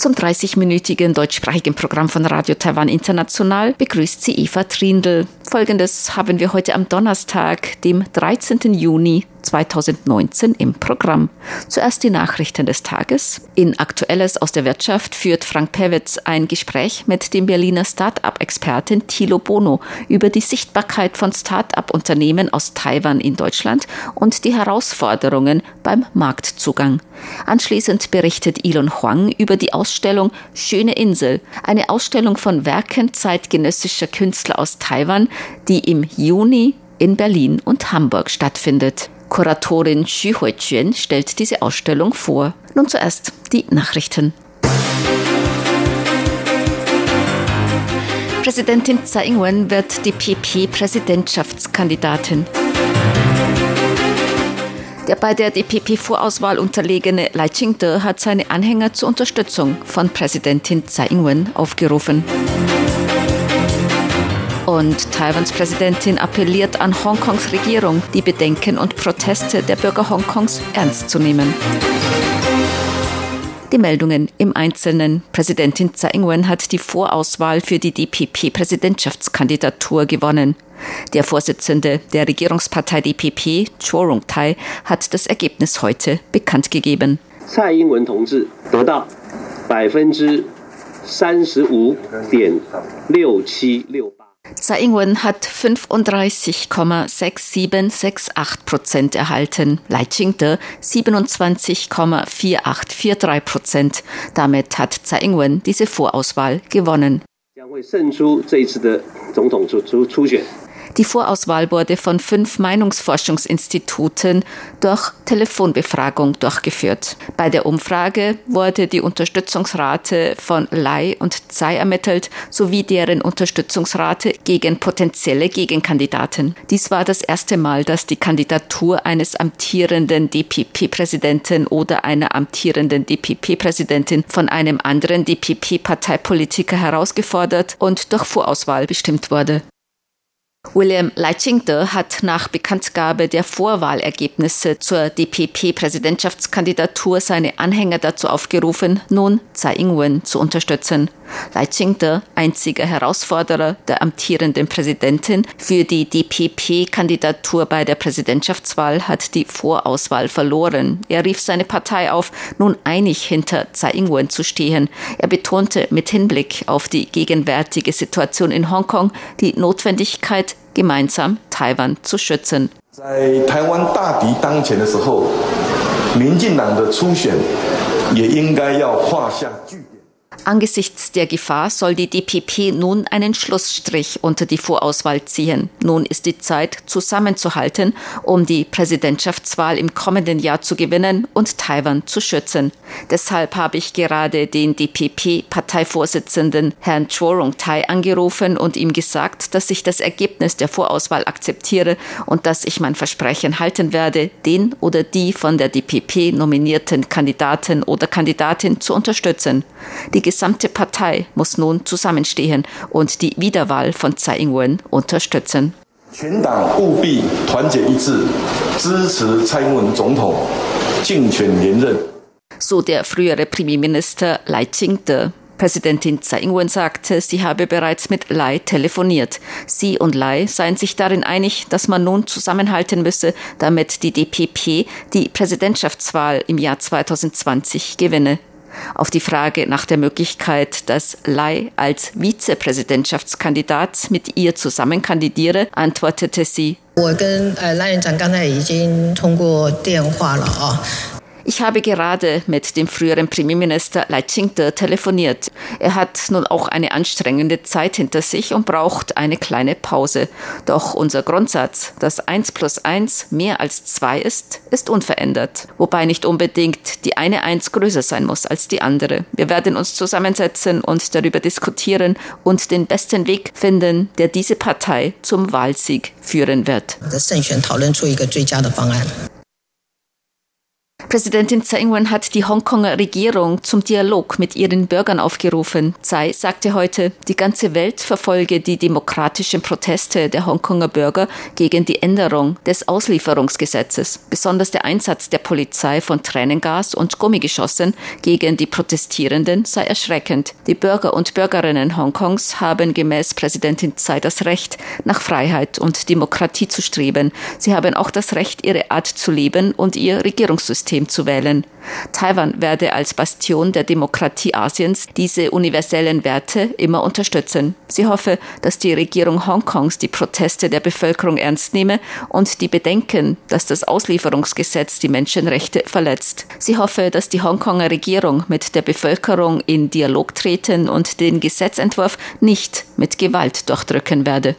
Zum 30-minütigen deutschsprachigen Programm von Radio Taiwan International begrüßt sie Eva Trindl. Folgendes haben wir heute am Donnerstag, dem 13. Juni 2019 im Programm. Zuerst die Nachrichten des Tages. In Aktuelles aus der Wirtschaft führt Frank Pewitz ein Gespräch mit dem Berliner Start-up-Experten Thilo Bono über die Sichtbarkeit von Start-up-Unternehmen aus Taiwan in Deutschland und die Herausforderungen beim Marktzugang. Anschließend berichtet Elon Huang über die Ausstellung Schöne Insel, eine Ausstellung von Werken zeitgenössischer Künstler aus Taiwan, die im Juni in Berlin und Hamburg stattfindet. Kuratorin Xu Huiquan stellt diese Ausstellung vor. Nun zuerst die Nachrichten. Präsidentin Tsai Ing-wen wird die PP-Präsidentschaftskandidatin. Der bei der DPP-Vorauswahl unterlegene Lai Ching-te hat seine Anhänger zur Unterstützung von Präsidentin Tsai Ing-wen aufgerufen. Und Taiwans Präsidentin appelliert an Hongkongs Regierung, die Bedenken und Proteste der Bürger Hongkongs ernst zu nehmen Die Meldungen im Einzelnen. Präsidentin Tsai Ing-wen hat die Vorauswahl für die DPP-Präsidentschaftskandidatur gewonnen. Der Vorsitzende der Regierungspartei DPP, Cho Rong-tai, hat das Ergebnis heute bekannt gegeben. Tsai Ing-wen 同志得到百分之三十五点六七六。 Tsai Ing-wen hat 35,6768 Prozent erhalten, Lai Ching-te 27,4843 Prozent. Damit hat Tsai Ing-wen diese Vorauswahl gewonnen. Die Vorauswahl wurde von fünf Meinungsforschungsinstituten durch Telefonbefragung durchgeführt. Bei der Umfrage wurde die Unterstützungsrate von Lai und Tsai ermittelt, sowie deren Unterstützungsrate gegen potenzielle Gegenkandidaten. Dies war das erste Mal, dass die Kandidatur eines amtierenden DPP-Präsidenten oder einer amtierenden DPP-Präsidentin von einem anderen DPP-Parteipolitiker herausgefordert und durch Vorauswahl bestimmt wurde. William Leichingte hat nach Bekanntgabe der Vorwahlergebnisse zur DPP-Präsidentschaftskandidatur seine Anhänger dazu aufgerufen, nun Tsai Ing-wen zu unterstützen. Leichingte, einziger Herausforderer der amtierenden Präsidentin für die DPP-Kandidatur bei der Präsidentschaftswahl, hat die Vorauswahl verloren. Er rief seine Partei auf, nun einig hinter Tsai Ing-wen zu stehen. Er betonte mit Hinblick auf die gegenwärtige Situation in Hongkong die Notwendigkeit gemeinsam Taiwan zu schützen. Angesichts der Gefahr soll die DPP nun einen Schlussstrich unter die Vorauswahl ziehen. Nun ist die Zeit, zusammenzuhalten, um die Präsidentschaftswahl im kommenden Jahr zu gewinnen und Taiwan zu schützen. Deshalb habe ich gerade den DPP-Parteivorsitzenden Herrn Chorong Tai angerufen und ihm gesagt, dass ich das Ergebnis der Vorauswahl akzeptiere und dass ich mein Versprechen halten werde, den oder die von der DPP nominierten Kandidaten oder Kandidatin zu unterstützen. Die gesamte Partei muss nun zusammenstehen und die Wiederwahl von Tsai Ing-wen unterstützen. So der frühere Premierminister Lai Ching-te. Präsidentin Tsai Ing-wen sagte, sie habe bereits mit Lai telefoniert. Sie und Lai seien sich darin einig, dass man nun zusammenhalten müsse, damit die DPP die Präsidentschaftswahl im Jahr 2020 gewinne. Auf die Frage nach der Möglichkeit, dass Lai als Vizepräsidentschaftskandidat mit ihr zusammen kandidiere, antwortete sie, 我跟呃赖院长刚才已经通过电话了啊。 ich habe gerade mit dem früheren Premierminister Lai Ching-te telefoniert. Er hat nun auch eine anstrengende Zeit hinter sich und braucht eine kleine Pause. Doch unser Grundsatz, dass 1 plus 1 mehr als 2 ist, ist unverändert. Wobei nicht unbedingt die eine 1 größer sein muss als die andere. Wir werden uns zusammensetzen und darüber diskutieren und den besten Weg finden, der diese Partei zum Wahlsieg führen wird. Präsidentin Tsai Ing-wen hat die Hongkonger Regierung zum Dialog mit ihren Bürgern aufgerufen. Tsai sagte heute, die ganze Welt verfolge die demokratischen Proteste der Hongkonger Bürger gegen die Änderung des Auslieferungsgesetzes. Besonders der Einsatz der Polizei von Tränengas und Gummigeschossen gegen die Protestierenden sei erschreckend. Die Bürger und Bürgerinnen Hongkongs haben gemäß Präsidentin Tsai das Recht, nach Freiheit und Demokratie zu streben. Sie haben auch das Recht, ihre Art zu leben und ihr Regierungssystem System zu wählen. Taiwan werde als Bastion der Demokratie Asiens diese universellen Werte immer unterstützen. Sie hoffe, dass die Regierung Hongkongs die Proteste der Bevölkerung ernst nehme und die Bedenken, dass das Auslieferungsgesetz die Menschenrechte verletzt. Sie hoffe, dass die Hongkonger Regierung mit der Bevölkerung in Dialog treten und den Gesetzentwurf nicht mit Gewalt durchdrücken werde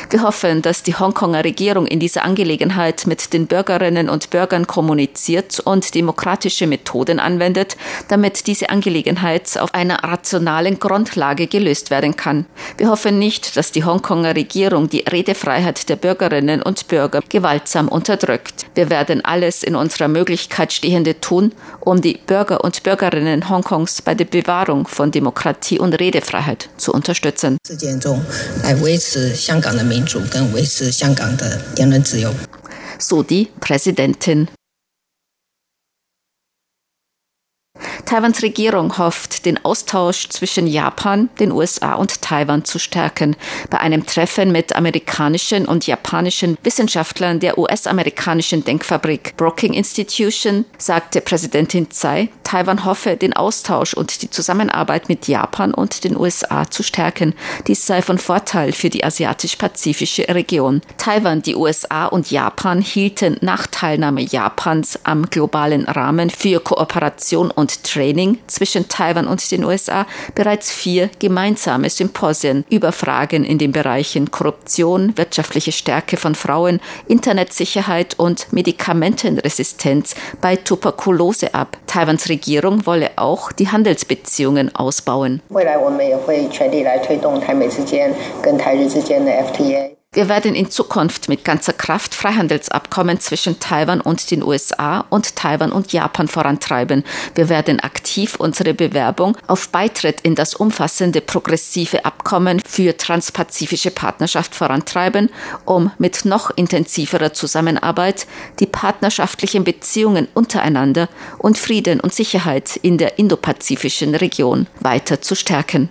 我们也希望这个香港的呃政府啊。wir hoffen, dass die Hongkonger Regierung in dieser Angelegenheit mit den Bürgerinnen und Bürgern kommuniziert und demokratische Methoden anwendet, damit diese Angelegenheit auf einer rationalen Grundlage gelöst werden kann. Wir hoffen nicht, dass die Hongkonger Regierung die Redefreiheit der Bürgerinnen und Bürger gewaltsam unterdrückt. Wir werden alles in unserer Möglichkeit Stehende tun, um die Bürger und Bürgerinnen Hongkongs bei der Bewahrung von Demokratie und Redefreiheit zu unterstützen. 民主跟维持香港的言论自由。So die Präsidentin. Taiwans Regierung hofft, den Austausch zwischen Japan, den USA und Taiwan zu stärken. Bei einem Treffen mit amerikanischen und japanischen Wissenschaftlern der US-amerikanischen Denkfabrik Brookings Institution sagte Präsidentin Tsai, Taiwan hoffe, den Austausch und die Zusammenarbeit mit Japan und den USA zu stärken. Dies sei von Vorteil für die asiatisch-pazifische Region. Taiwan, die USA und Japan hielten nach Teilnahme Japans am globalen Rahmen für Kooperation und Training zwischen Taiwan und den USA bereits vier gemeinsame Symposien über Fragen in den Bereichen Korruption, wirtschaftliche Stärke von Frauen, Internetsicherheit und Medikamentenresistenz bei Tuberkulose ab. Taiwans Regierung wolle auch die Handelsbeziehungen ausbauen. Wir werden in Zukunft mit ganzer Kraft Freihandelsabkommen zwischen Taiwan und den USA und Taiwan und Japan vorantreiben. Wir werden aktiv unsere Bewerbung auf Beitritt in das umfassende progressive Abkommen für transpazifische Partnerschaft vorantreiben, um mit noch intensiverer Zusammenarbeit die partnerschaftlichen Beziehungen untereinander und Frieden und Sicherheit in der indopazifischen Region weiter zu stärken.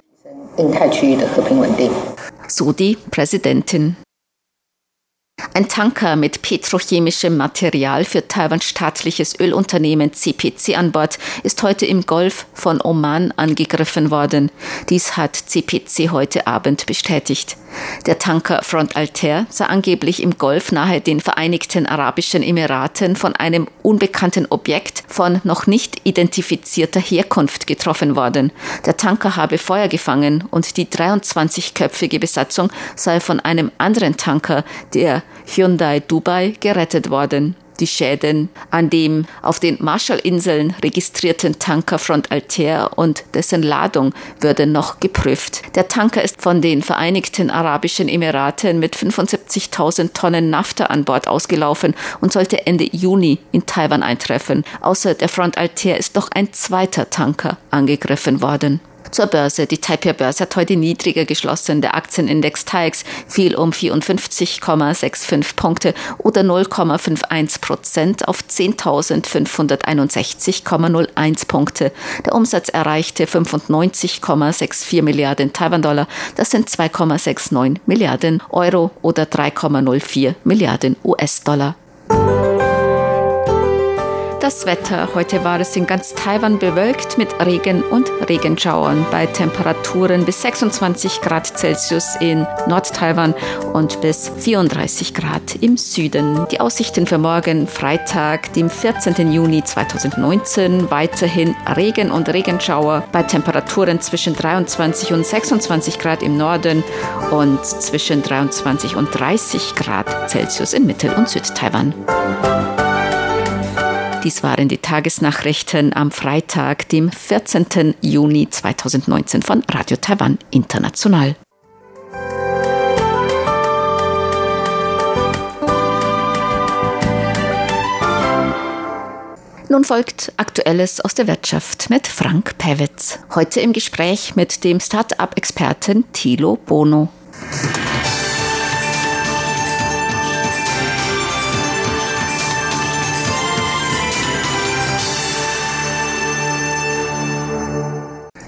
So die Präsidentin. Ein Tanker mit petrochemischem Material für Taiwans staatliches Ölunternehmen CPC an Bord ist heute im Golf von Oman angegriffen worden. Dies hat CPC heute Abend bestätigt. Der Tanker Front Altair sei angeblich im Golf nahe den Vereinigten Arabischen Emiraten von einem unbekannten Objekt von noch nicht identifizierter Herkunft getroffen worden. Der Tanker habe Feuer gefangen und die 23-köpfige Besatzung sei von einem anderen Tanker, der Hyundai Dubai, gerettet worden. Die Schäden an dem auf den Marshallinseln registrierten Tanker Front Altair und dessen Ladung würden noch geprüft. Der Tanker ist von den Vereinigten Arabischen Emiraten mit 75.000 Tonnen Nafta an Bord ausgelaufen und sollte Ende Juni in Taiwan eintreffen. Außer der Front Altair ist noch ein zweiter Tanker angegriffen worden. Zur Börse. Die Taipei-Börse hat heute niedriger geschlossen. Der Aktienindex TAIX fiel um 54,65 Punkte oder 0,51 Prozent auf 10.561,01 Punkte. Der Umsatz erreichte 95,64 Milliarden Taiwan-Dollar. Das sind 2,69 Milliarden Euro oder 3,04 Milliarden US-Dollar. Das Wetter. Heute war es in ganz Taiwan bewölkt mit Regen und Regenschauern bei Temperaturen bis 26 Grad Celsius in Nord-Taiwan und bis 34 Grad im Süden. Die Aussichten für morgen, Freitag, dem 14. Juni 2019, weiterhin Regen und Regenschauer bei Temperaturen zwischen 23 und 26 Grad im Norden und zwischen 23 und 30 Grad Celsius in Mittel- und Südtaiwan. Dies waren die Tagesnachrichten am Freitag, dem 14. Juni 2019 von Radio Taiwan International. Nun folgt Aktuelles aus der Wirtschaft mit Frank Pewitz. Heute im Gespräch mit dem Start-up-Experten Thilo Bono.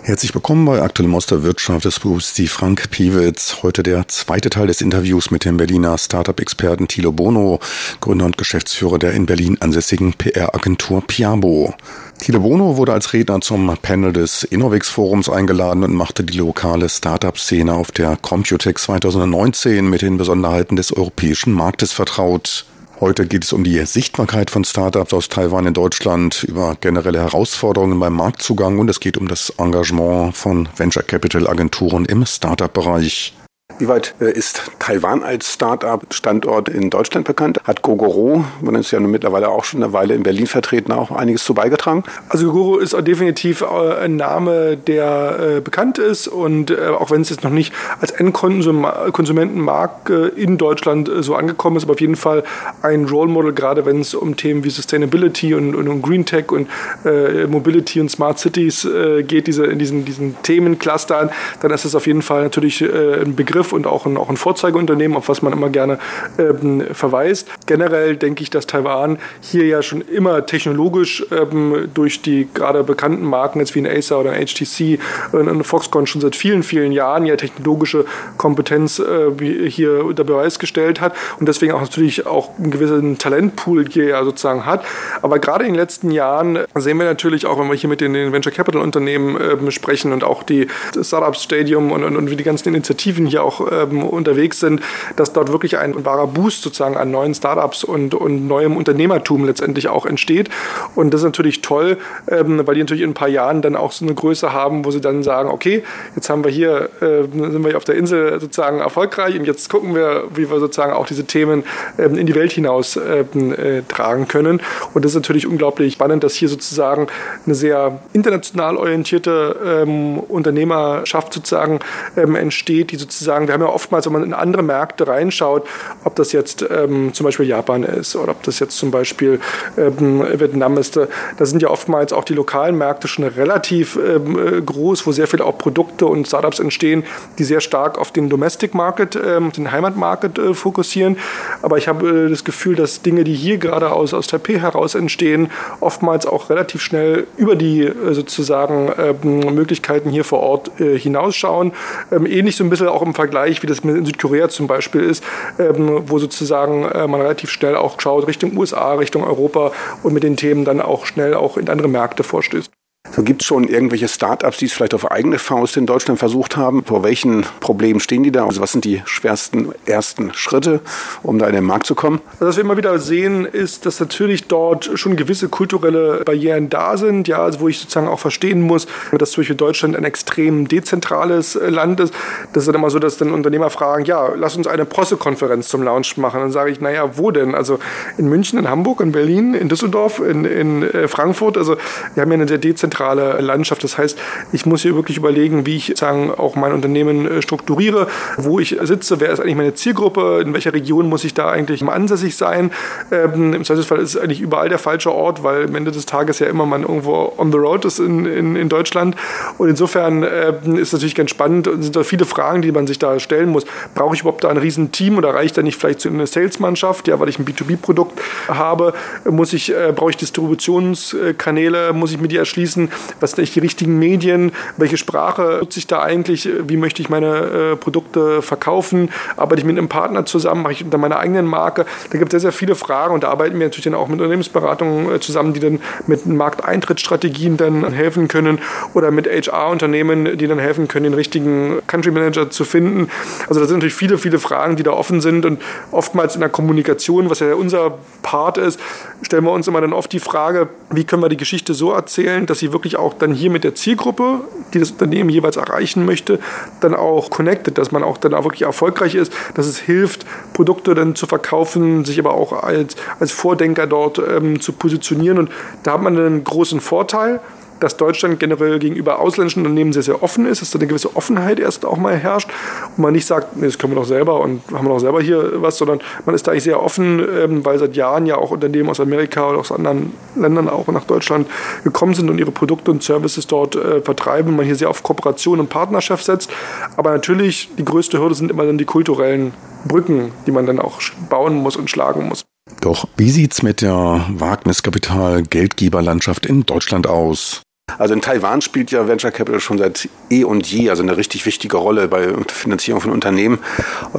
Herzlich willkommen bei Aktuellem aus der Wirtschaft. des begrüßt Frank Piewitz. Heute der zweite Teil des Interviews mit dem Berliner Startup-Experten Thilo Bono, Gründer und Geschäftsführer der in Berlin ansässigen PR-Agentur Piabo. Thilo Bono wurde als Redner zum Panel des Innovex Forums eingeladen und machte die lokale Startup-Szene auf der Computex 2019 mit den Besonderheiten des europäischen Marktes vertraut. Heute geht es um die Sichtbarkeit von Startups aus Taiwan in Deutschland, über generelle Herausforderungen beim Marktzugang und es geht um das Engagement von Venture Capital Agenturen im Startup-Bereich. Wie weit äh, ist Taiwan als Start-up-Standort in Deutschland bekannt? Hat Gogoro, man ist ja mittlerweile auch schon eine Weile in Berlin vertreten, auch einiges zu beigetragen? Also Gogoro ist definitiv äh, ein Name, der äh, bekannt ist und auch wenn es jetzt noch nicht als Endkonsumentenmarkt in Deutschland so angekommen ist, aber auf jeden Fall ein Role Model, gerade wenn es um Themen wie Sustainability und, und um Green Tech und äh, Mobility und Smart Cities äh, geht, diese, in diesen, diesen Themenclustern, dann ist es auf jeden Fall natürlich äh, ein Begriff, Begriff und auch ein, auch ein Vorzeigeunternehmen, auf was man immer gerne ähm, verweist. Generell denke ich, dass Taiwan hier ja schon immer technologisch ähm, durch die gerade bekannten Marken jetzt wie ein Acer oder ein HTC und ein Foxconn schon seit vielen, vielen Jahren ja technologische Kompetenz äh, hier unter Beweis gestellt hat und deswegen auch natürlich auch einen gewissen Talentpool hier ja sozusagen hat. Aber gerade in den letzten Jahren sehen wir natürlich auch, wenn wir hier mit den, Venture Capital Unternehmen äh, sprechen und auch die Startup Stadium und, und, und wie die ganzen Initiativen hier auch auch ähm, unterwegs sind, dass dort wirklich ein wahrer Boost sozusagen an neuen Startups und, und neuem Unternehmertum letztendlich auch entsteht. Und das ist natürlich toll, ähm, weil die natürlich in ein paar Jahren dann auch so eine Größe haben, wo sie dann sagen, okay, jetzt haben wir hier, äh, sind wir hier auf der Insel sozusagen erfolgreich und jetzt gucken wir, wie wir sozusagen auch diese Themen ähm, in die Welt hinaus ähm, äh, tragen können. Und das ist natürlich unglaublich spannend, dass hier sozusagen eine sehr international orientierte ähm, Unternehmerschaft sozusagen ähm, entsteht, die sozusagen sagen, wir haben ja oftmals, wenn man in andere Märkte reinschaut, ob das jetzt ähm, zum Beispiel Japan ist oder ob das jetzt zum Beispiel ähm, Vietnam ist, da sind ja oftmals auch die lokalen Märkte schon relativ ähm, äh, groß, wo sehr viele auch Produkte und Startups entstehen, die sehr stark auf den Domestic Market, ähm, den Heimatmarket äh, fokussieren. Aber ich habe äh, das Gefühl, dass Dinge, die hier gerade aus, aus Taipei heraus entstehen, oftmals auch relativ schnell über die äh, sozusagen ähm, Möglichkeiten hier vor Ort äh, hinausschauen. Ähm, ähnlich so ein bisschen auch im Vergleich Vergleich, wie das in Südkorea zum Beispiel ist, ähm, wo sozusagen äh, man relativ schnell auch schaut Richtung USA, Richtung Europa und mit den Themen dann auch schnell auch in andere Märkte vorstößt. So gibt es schon irgendwelche Startups, die es vielleicht auf eigene Faust in Deutschland versucht haben? Vor welchen Problemen stehen die da? Also was sind die schwersten ersten Schritte, um da in den Markt zu kommen? Also was wir immer wieder sehen, ist, dass natürlich dort schon gewisse kulturelle Barrieren da sind, ja, also wo ich sozusagen auch verstehen muss, dass zum Beispiel Deutschland ein extrem dezentrales äh, Land ist. Das ist dann immer so, dass dann Unternehmer fragen, ja, lass uns eine Pressekonferenz zum Launch machen. Dann sage ich, naja, wo denn? Also in München, in Hamburg, in Berlin, in Düsseldorf, in, in äh, Frankfurt. Also wir haben ja eine sehr dezentrale dezentrale Landschaft. Das heißt, ich muss hier wirklich überlegen, wie ich sagen, auch mein Unternehmen äh, strukturiere, wo ich sitze, wer ist eigentlich meine Zielgruppe, in welcher Region muss ich da eigentlich ansässig sein. Ähm, Im Zweifelsfall ist es eigentlich überall der falsche Ort, weil am Ende des Tages ja immer man irgendwo on the road ist in, in, in Deutschland. Und insofern äh, ist natürlich ganz spannend und sind da viele Fragen, die man sich da stellen muss. Brauche ich überhaupt da ein Riesenteam oder reicht da nicht vielleicht so eine Salesmannschaft, ja, weil ich ein B2B-Produkt habe? Muss ich, äh, brauche ich Distributionskanäle, muss ich mir die erschließen? Wissen, was sind die richtigen Medien, welche Sprache nutze ich da eigentlich, wie möchte ich meine äh, Produkte verkaufen, arbeite ich mit einem Partner zusammen, mache ich unter meiner eigenen Marke. Da gibt es sehr, sehr viele Fragen und da arbeiten wir natürlich dann auch mit Unternehmensberatungen äh, zusammen, die dann mit Markteintrittsstrategien dann helfen können oder mit HR-Unternehmen, die dann helfen können, den richtigen Country Manager zu finden. Also da sind natürlich viele, viele Fragen, die da offen sind und oftmals in der Kommunikation, was ja unser Part ist, stellen wir uns immer dann oft die Frage, wie können wir die Geschichte so erzählen, dass sie wirklich auch dann hier mit der Zielgruppe, die das Unternehmen jeweils erreichen möchte, dann auch connected, dass man auch dann auch wirklich erfolgreich ist, dass es hilft, Produkte dann zu verkaufen, sich aber auch als, als Vordenker dort ähm, zu positionieren. Und da hat man einen großen Vorteil dass Deutschland generell gegenüber ausländischen Unternehmen sehr, sehr offen ist, dass da eine gewisse Offenheit erst auch mal herrscht und man nicht sagt, nee, das können wir doch selber und haben wir doch selber hier was, sondern man ist da eigentlich sehr offen, ähm, weil seit Jahren ja auch Unternehmen aus Amerika oder aus anderen Ländern auch nach Deutschland gekommen sind und ihre Produkte und Services dort äh, vertreiben. Man hier sehr auf Kooperation und Partnerschaft setzt. Aber natürlich, die größte Hürde sind immer dann die kulturellen Brücken, die man dann auch bauen muss und schlagen muss. Doch wie sieht's mit der Wagniskapital-Geldgeberlandschaft in Deutschland aus? Also in Taiwan spielt ja Venture Capital schon seit eh und je also eine richtig wichtige Rolle bei der Finanzierung von Unternehmen.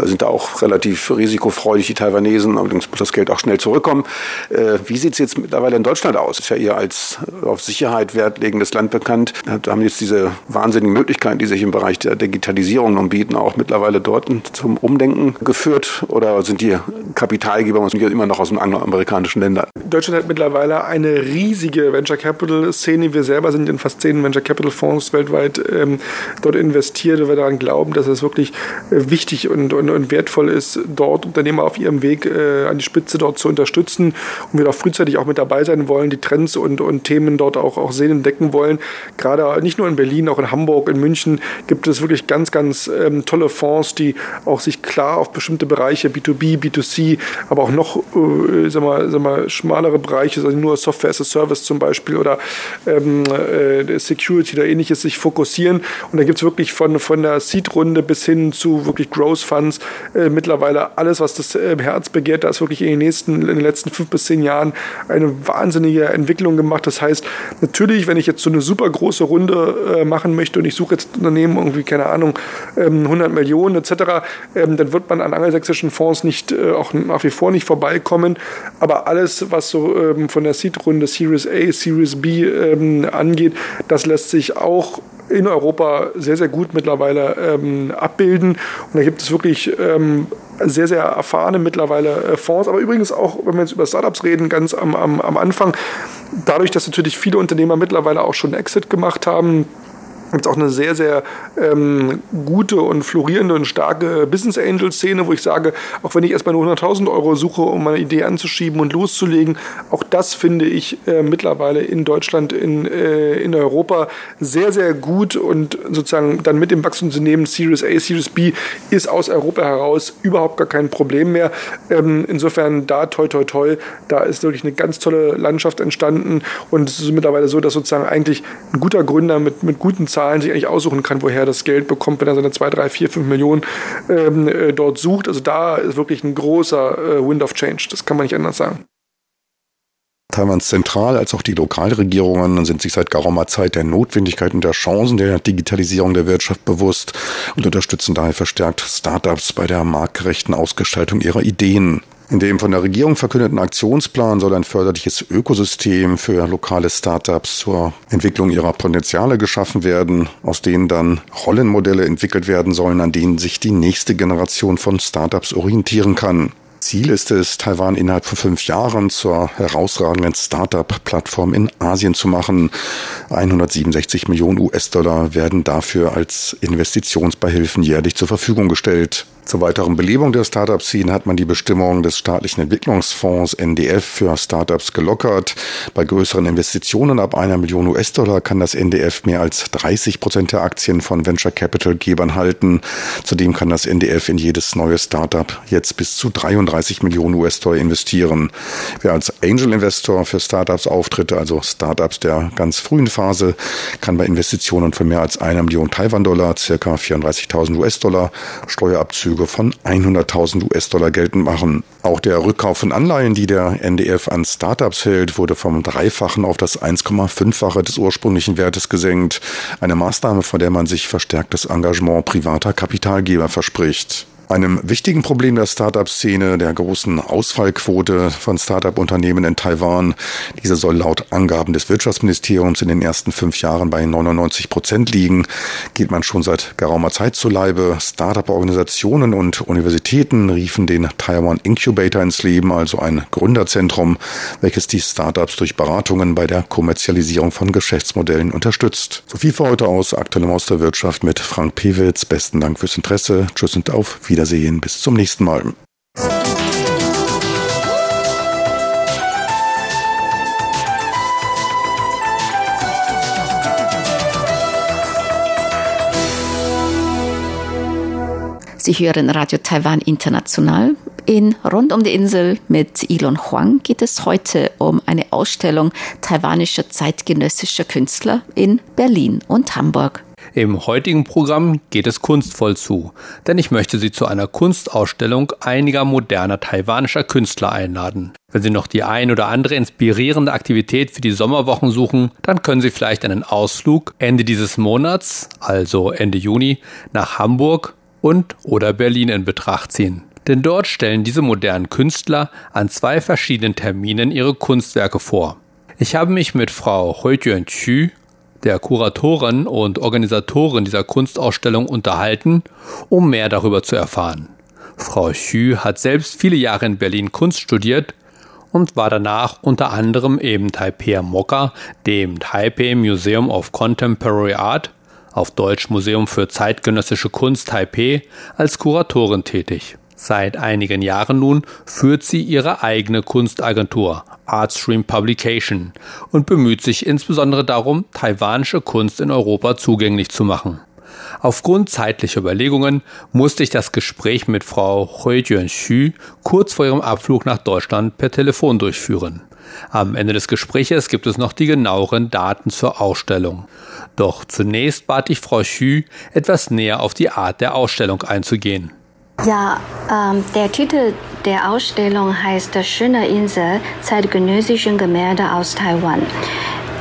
Sind da auch relativ risikofreudig die Taiwanesen, allerdings muss das Geld auch schnell zurückkommen. Äh, wie sieht es jetzt mittlerweile in Deutschland aus? Ist ja eher als auf Sicherheit wertlegendes Land bekannt. Da haben jetzt diese wahnsinnigen Möglichkeiten, die sich im Bereich der Digitalisierung nun bieten, auch mittlerweile dort zum Umdenken geführt? Oder sind die Kapitalgeber immer noch aus den angloamerikanischen Ländern? Deutschland hat mittlerweile eine riesige Venture Capital Szene. Wir selber sind in fast zehn Venture Capital Fonds weltweit ähm, dort investiert und wir daran glauben, dass es wirklich äh, wichtig und, und, und, wertvoll ist, dort Unternehmer auf ihrem Weg äh, an die Spitze dort zu unterstützen und wir da frühzeitig auch mit dabei sein wollen, die Trends und, und Themen dort auch, auch sehen und decken wollen. Gerade nicht nur in Berlin, auch in Hamburg, in München gibt es wirklich ganz, ganz ähm, tolle Fonds, die auch sich klar auf bestimmte Bereiche, B2B, B2C, aber auch noch, äh, sag mal, sag mal, schmalere Bereiche, also nur Software as a Service zum Beispiel oder ähm, äh, Security oder ähnliches sich fokussieren. Und da gibt es wirklich von, von der Seed-Runde bis hin zu wirklich Growth Funds äh, mittlerweile alles, was das äh, Herz begehrt. Da ist wirklich in den nächsten, in den letzten fünf bis zehn Jahren eine wahnsinnige Entwicklung gemacht. Das heißt, natürlich, wenn ich jetzt so eine super große Runde äh, machen möchte und ich suche jetzt Unternehmen irgendwie, keine Ahnung, ähm, 100 Millionen etc., ähm, dann wird man an angelsächsischen Fonds nicht, äh, auch nach wie vor nicht vorbeikommen. Aber alles, was so ähm, von der Seed-Runde Series A, Series B ähm, angeht, angeht. Das lässt sich auch in Europa sehr, sehr gut mittlerweile ähm, abbilden. Und da gibt es wirklich ähm, sehr, sehr erfahrene mittlerweile äh, Fonds. Aber übrigens auch, wenn wir jetzt über Startups reden, ganz am, am, am Anfang, dadurch, dass natürlich viele Unternehmer mittlerweile auch schon Exit gemacht haben, es auch eine sehr, sehr ähm, gute und florierende und starke Business Angel Szene, wo ich sage, auch wenn ich erstmal nur 100.000 Euro suche, um meine Idee anzuschieben und loszulegen, auch das finde ich äh, mittlerweile in Deutschland, in, äh, in Europa sehr, sehr gut und sozusagen dann mit dem Wachstumsunternehmen Series A, Series B ist aus Europa heraus überhaupt gar kein Problem mehr. Ähm, insofern da toi toi toi, da ist wirklich eine ganz tolle Landschaft entstanden und es ist mittlerweile so, dass sozusagen eigentlich ein guter Gründer mit, mit guten Zahlen Zahlen sich eigentlich aussuchen kann, woher das Geld bekommt, wenn er seine 2, 3, 4, 5 Millionen ähm, äh, dort sucht. Also da ist wirklich ein großer äh, Wind of Change. Das kann man nicht anders sagen. Taiwans Zentral- als auch die Lokalregierungen sind sich seit geraumer Zeit der Notwendigkeit und der Chancen der Digitalisierung der Wirtschaft bewusst und unterstützen daher verstärkt Startups bei der marktgerechten Ausgestaltung ihrer Ideen. In dem von der Regierung verkündeten Aktionsplan soll ein förderliches Ökosystem für lokale Startups zur Entwicklung ihrer Potenziale geschaffen werden, aus denen dann Rollenmodelle entwickelt werden sollen, an denen sich die nächste Generation von Startups orientieren kann. Ziel ist es, Taiwan innerhalb von fünf Jahren zur herausragenden Startup-Plattform in Asien zu machen. 167 Millionen US-Dollar werden dafür als Investitionsbeihilfen jährlich zur Verfügung gestellt. Zur weiteren Belebung der Startup-Szene hat man die Bestimmungen des staatlichen Entwicklungsfonds NDF für Startups gelockert. Bei größeren Investitionen ab einer Million US-Dollar kann das NDF mehr als 30 Prozent der Aktien von Venture Capital-Gebern halten. Zudem kann das NDF in jedes neue Startup jetzt bis zu 33 Millionen US-Dollar investieren. Wer als Angel-Investor für Startups auftritt, also Startups der ganz frühen Phase, kann bei Investitionen von mehr als einer Million Taiwan-Dollar, circa 34.000 US-Dollar, Steuerabzüge Abzüge von 100.000 US-Dollar geltend machen. Auch der Rückkauf von Anleihen, die der NDF an Startups hält, wurde vom Dreifachen auf das 1,5-fache des ursprünglichen Wertes gesenkt. Eine Maßnahme, von der man sich verstärktes Engagement privater Kapitalgeber verspricht. Einem wichtigen Problem der Startup-Szene, der großen Ausfallquote von Startup-Unternehmen in Taiwan. Diese soll laut Angaben des Wirtschaftsministeriums in den ersten fünf Jahren bei 99 Prozent liegen. Geht man schon seit geraumer Zeit zu Leibe. Startup-Organisationen und Universitäten riefen den Taiwan Incubator ins Leben, also ein Gründerzentrum, welches die Startups durch Beratungen bei der Kommerzialisierung von Geschäftsmodellen unterstützt. So viel für heute aus Aktuellem aus der Wirtschaft mit Frank Pewitz. Besten Dank fürs Interesse. Tschüss und auf Wiedersehen. Wiedersehen. Bis zum nächsten Mal. Sie hören Radio Taiwan International. In Rund um die Insel mit Elon Huang geht es heute um eine Ausstellung taiwanischer zeitgenössischer Künstler in Berlin und Hamburg. Im heutigen Programm geht es kunstvoll zu, denn ich möchte Sie zu einer Kunstausstellung einiger moderner taiwanischer Künstler einladen. Wenn Sie noch die ein oder andere inspirierende Aktivität für die Sommerwochen suchen, dann können Sie vielleicht einen Ausflug Ende dieses Monats, also Ende Juni, nach Hamburg und oder Berlin in Betracht ziehen. Denn dort stellen diese modernen Künstler an zwei verschiedenen Terminen ihre Kunstwerke vor. Ich habe mich mit Frau Hui Juan-Chu der Kuratorin und Organisatorin dieser Kunstausstellung unterhalten, um mehr darüber zu erfahren. Frau Xu hat selbst viele Jahre in Berlin Kunst studiert und war danach unter anderem im Taipei Mokka, dem Taipei Museum of Contemporary Art, auf Deutsch Museum für zeitgenössische Kunst Taipei, als Kuratorin tätig. Seit einigen Jahren nun führt sie ihre eigene Kunstagentur Artstream Publication und bemüht sich insbesondere darum, taiwanische Kunst in Europa zugänglich zu machen. Aufgrund zeitlicher Überlegungen musste ich das Gespräch mit Frau Hui Juan-Xu kurz vor ihrem Abflug nach Deutschland per Telefon durchführen. Am Ende des Gespräches gibt es noch die genaueren Daten zur Ausstellung. Doch zunächst bat ich Frau Xu, etwas näher auf die Art der Ausstellung einzugehen. Ja, ähm, der Titel der Ausstellung heißt Schöne Insel, zeitgenössischen Gemälde aus Taiwan.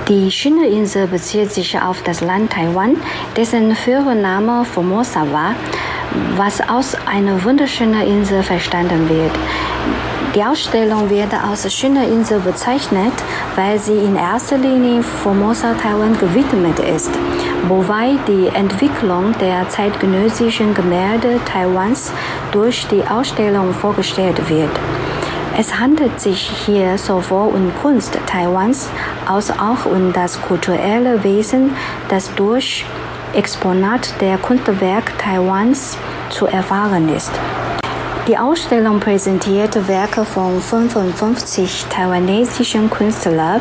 Die Schöne Insel bezieht sich auf das Land Taiwan, dessen Führername Formosa war, was aus einer wunderschönen Insel verstanden wird. Die Ausstellung wird als schöne Insel bezeichnet, weil sie in erster Linie Formosa Taiwan gewidmet ist, wobei die Entwicklung der zeitgenössischen Gemälde Taiwans durch die Ausstellung vorgestellt wird. Es handelt sich hier sowohl um Kunst Taiwans als auch um das kulturelle Wesen, das durch Exponat der Kunstwerk Taiwans zu erfahren ist. Die Ausstellung präsentiert Werke von 55 taiwanesischen Künstlern.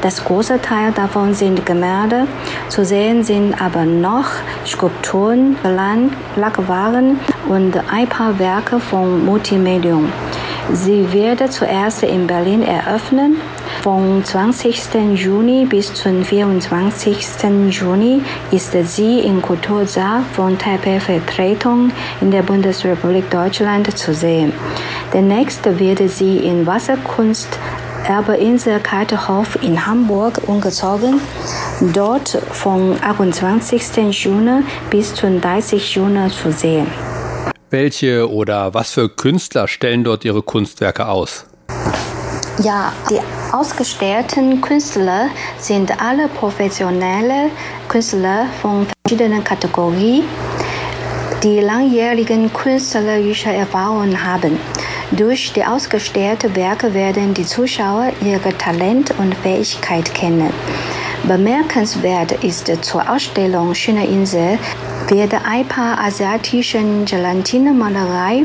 Das große Teil davon sind Gemälde. Zu sehen sind aber noch Skulpturen, Lackwaren und ein paar Werke von Multimedium. Sie wird zuerst in Berlin eröffnen vom 20. Juni bis zum 24. Juni ist sie im Kultursaal von Taipei Vertretung in der Bundesrepublik Deutschland zu sehen. Demnächst wird sie in Wasserkunst Erbeinsel Kaltehof in Hamburg umgezogen. Dort vom 28. Juni bis zum 30. Juni zu sehen. Welche oder was für Künstler stellen dort ihre Kunstwerke aus? Ja, die ausgestellten Künstler sind alle professionelle Künstler von verschiedenen Kategorien, die langjährigen künstlerische Erfahrungen haben. Durch die ausgestellten Werke werden die Zuschauer ihre Talent und Fähigkeit kennen. Bemerkenswert ist zur Ausstellung Schöne Insel wird ein paar asiatischen Gelatinemalerei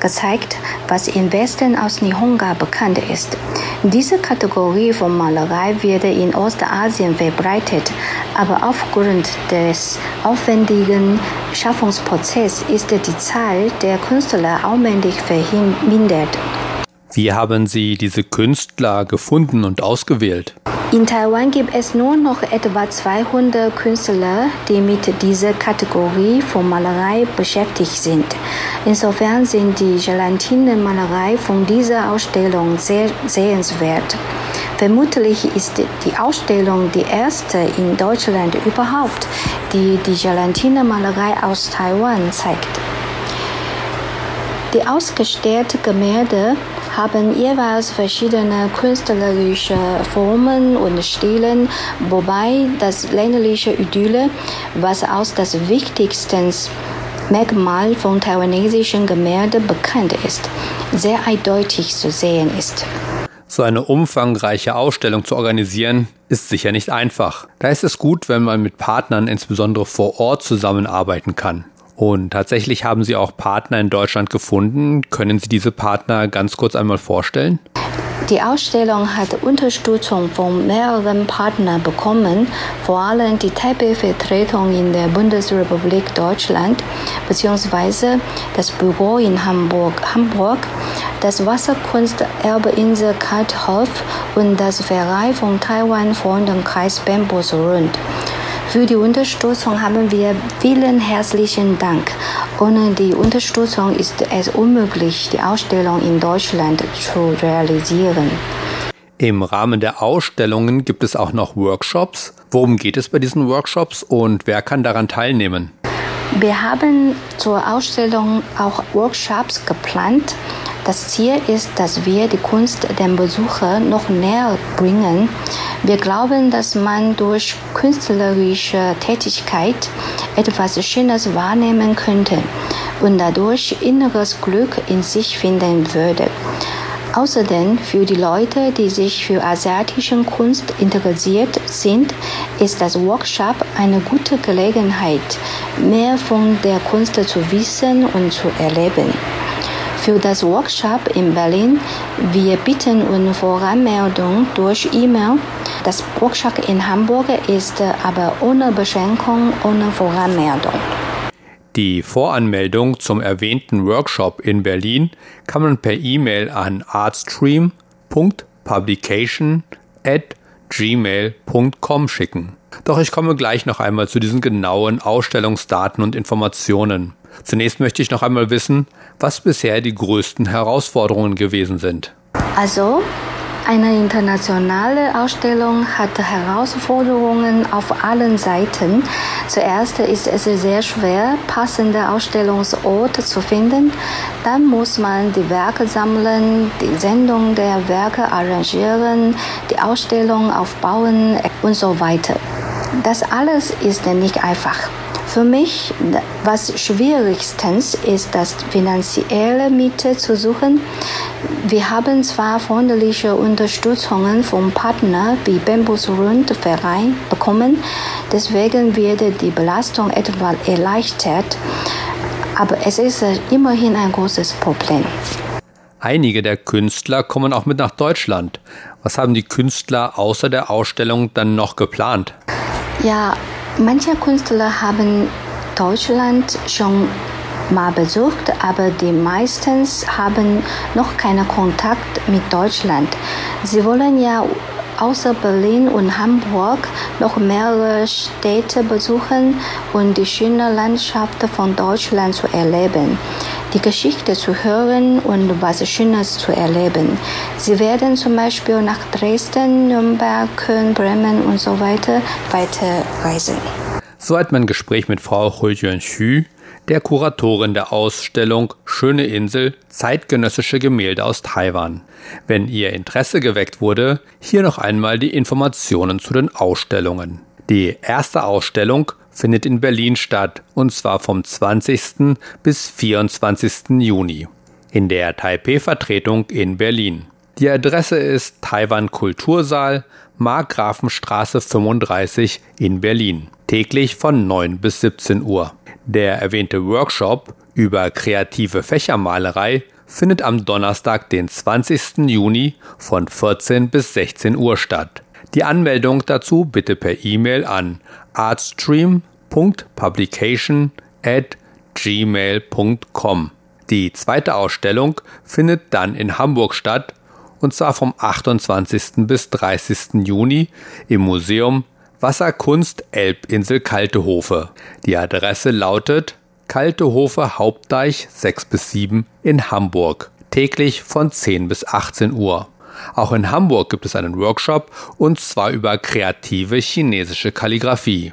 gezeigt, was im Westen aus Nihonga bekannt ist. Diese Kategorie von Malerei wird in Ostasien verbreitet, aber aufgrund des aufwendigen Schaffungsprozesses ist die Zahl der Künstler allmählich vermindert. Wie haben Sie diese Künstler gefunden und ausgewählt? In Taiwan gibt es nur noch etwa 200 Künstler, die mit dieser Kategorie von Malerei beschäftigt sind. Insofern sind die Gelatine-Malerei von dieser Ausstellung sehr sehenswert. Vermutlich ist die Ausstellung die erste in Deutschland überhaupt, die die Gelatine-Malerei aus Taiwan zeigt. Die ausgestellten Gemälde haben jeweils verschiedene künstlerische Formen und Stile, wobei das ländliche Idylle, was als das wichtigste Merkmal von taiwanesischen Gemälden bekannt ist, sehr eindeutig zu sehen ist. So eine umfangreiche Ausstellung zu organisieren, ist sicher nicht einfach. Da ist es gut, wenn man mit Partnern insbesondere vor Ort zusammenarbeiten kann. Und tatsächlich haben Sie auch Partner in Deutschland gefunden. Können Sie diese Partner ganz kurz einmal vorstellen? Die Ausstellung hat Unterstützung von mehreren Partnern bekommen, vor allem die Taipei-Vertretung in der Bundesrepublik Deutschland bzw. das Büro in Hamburg, Hamburg das Wasserkunsterbeinsel Kalthof und das Verein von Taiwan Freundenkreis Bambus Rund. Für die Unterstützung haben wir vielen herzlichen Dank. Ohne die Unterstützung ist es unmöglich, die Ausstellung in Deutschland zu realisieren. Im Rahmen der Ausstellungen gibt es auch noch Workshops. Worum geht es bei diesen Workshops und wer kann daran teilnehmen? Wir haben zur Ausstellung auch Workshops geplant. Das Ziel ist, dass wir die Kunst dem Besucher noch näher bringen. Wir glauben, dass man durch künstlerische Tätigkeit etwas Schönes wahrnehmen könnte und dadurch inneres Glück in sich finden würde. Außerdem für die Leute, die sich für asiatische Kunst interessiert sind, ist das Workshop eine gute Gelegenheit, mehr von der Kunst zu wissen und zu erleben für das Workshop in Berlin. Wir bitten um Voranmeldung durch E-Mail. Das Workshop in Hamburg ist aber ohne Beschränkung, ohne Voranmeldung. Die Voranmeldung zum erwähnten Workshop in Berlin kann man per E-Mail an artstream.publication at gmail.com schicken. Doch ich komme gleich noch einmal zu diesen genauen Ausstellungsdaten und Informationen. Zunächst möchte ich noch einmal wissen, was bisher die größten Herausforderungen gewesen sind. Also, eine internationale Ausstellung hat Herausforderungen auf allen Seiten. Zuerst ist es sehr schwer, passende Ausstellungsorte zu finden. Dann muss man die Werke sammeln, die Sendung der Werke arrangieren, die Ausstellung aufbauen und so weiter. Das alles ist nicht einfach. Für mich, was schwierigstens ist, das finanzielle Mittel zu suchen. Wir haben zwar freundliche Unterstützungen vom Partner wie Bambus Rund Verein bekommen, deswegen wird die Belastung etwas erleichtert, aber es ist immerhin ein großes Problem. Einige der Künstler kommen auch mit nach Deutschland. Was haben die Künstler außer der Ausstellung dann noch geplant? Ja, Manche Künstler haben Deutschland schon mal besucht, aber die meisten haben noch keinen Kontakt mit Deutschland. Sie wollen ja außer Berlin und Hamburg noch mehrere Städte besuchen und die schöne Landschaft von Deutschland zu erleben, die Geschichte zu hören und was Schönes zu erleben. Sie werden zum Beispiel nach Dresden, Nürnberg, Köln, Bremen und so weiter weiterreisen. Soweit mein Gespräch mit Frau Huiyuan Xu, der Kuratorin der Ausstellung Schöne Insel zeitgenössische Gemälde aus Taiwan. Wenn Ihr Interesse geweckt wurde, hier noch einmal die Informationen zu den Ausstellungen. Die erste Ausstellung findet in Berlin statt, und zwar vom 20. bis 24. Juni in der Taipei-Vertretung in Berlin. Die Adresse ist Taiwan Kultursaal, Markgrafenstraße 35 in Berlin täglich von 9 bis 17 Uhr. Der erwähnte Workshop über kreative Fächermalerei findet am Donnerstag, den 20. Juni von 14 bis 16 Uhr statt. Die Anmeldung dazu bitte per E-Mail an artstream.publication at gmail.com. Die zweite Ausstellung findet dann in Hamburg statt und zwar vom 28. bis 30. Juni im Museum Wasserkunst Elbinsel Kaltehofe. Die Adresse lautet Kaltehofe Hauptdeich 6 bis 7 in Hamburg. Täglich von 10 bis 18 Uhr. Auch in Hamburg gibt es einen Workshop und zwar über kreative chinesische Kalligraphie.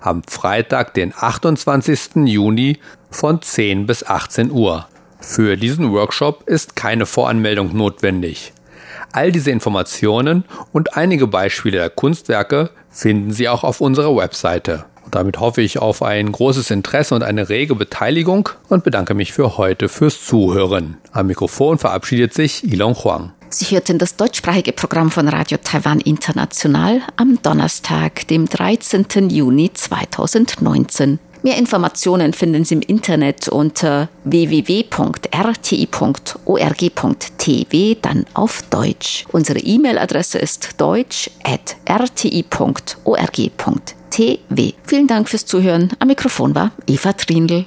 Am Freitag, den 28. Juni von 10 bis 18 Uhr. Für diesen Workshop ist keine Voranmeldung notwendig. All diese Informationen und einige Beispiele der Kunstwerke finden Sie auch auf unserer Webseite. Und damit hoffe ich auf ein großes Interesse und eine rege Beteiligung und bedanke mich für heute fürs Zuhören. Am Mikrofon verabschiedet sich Ilon Huang. Sie hörten das deutschsprachige Programm von Radio Taiwan International am Donnerstag, dem 13. Juni 2019. Mehr Informationen finden Sie im Internet unter www.rti.org.tv, dann auf Deutsch. Unsere E-Mail-Adresse ist deutsch.rti.org.tv. Vielen Dank fürs Zuhören. Am Mikrofon war Eva Trindl.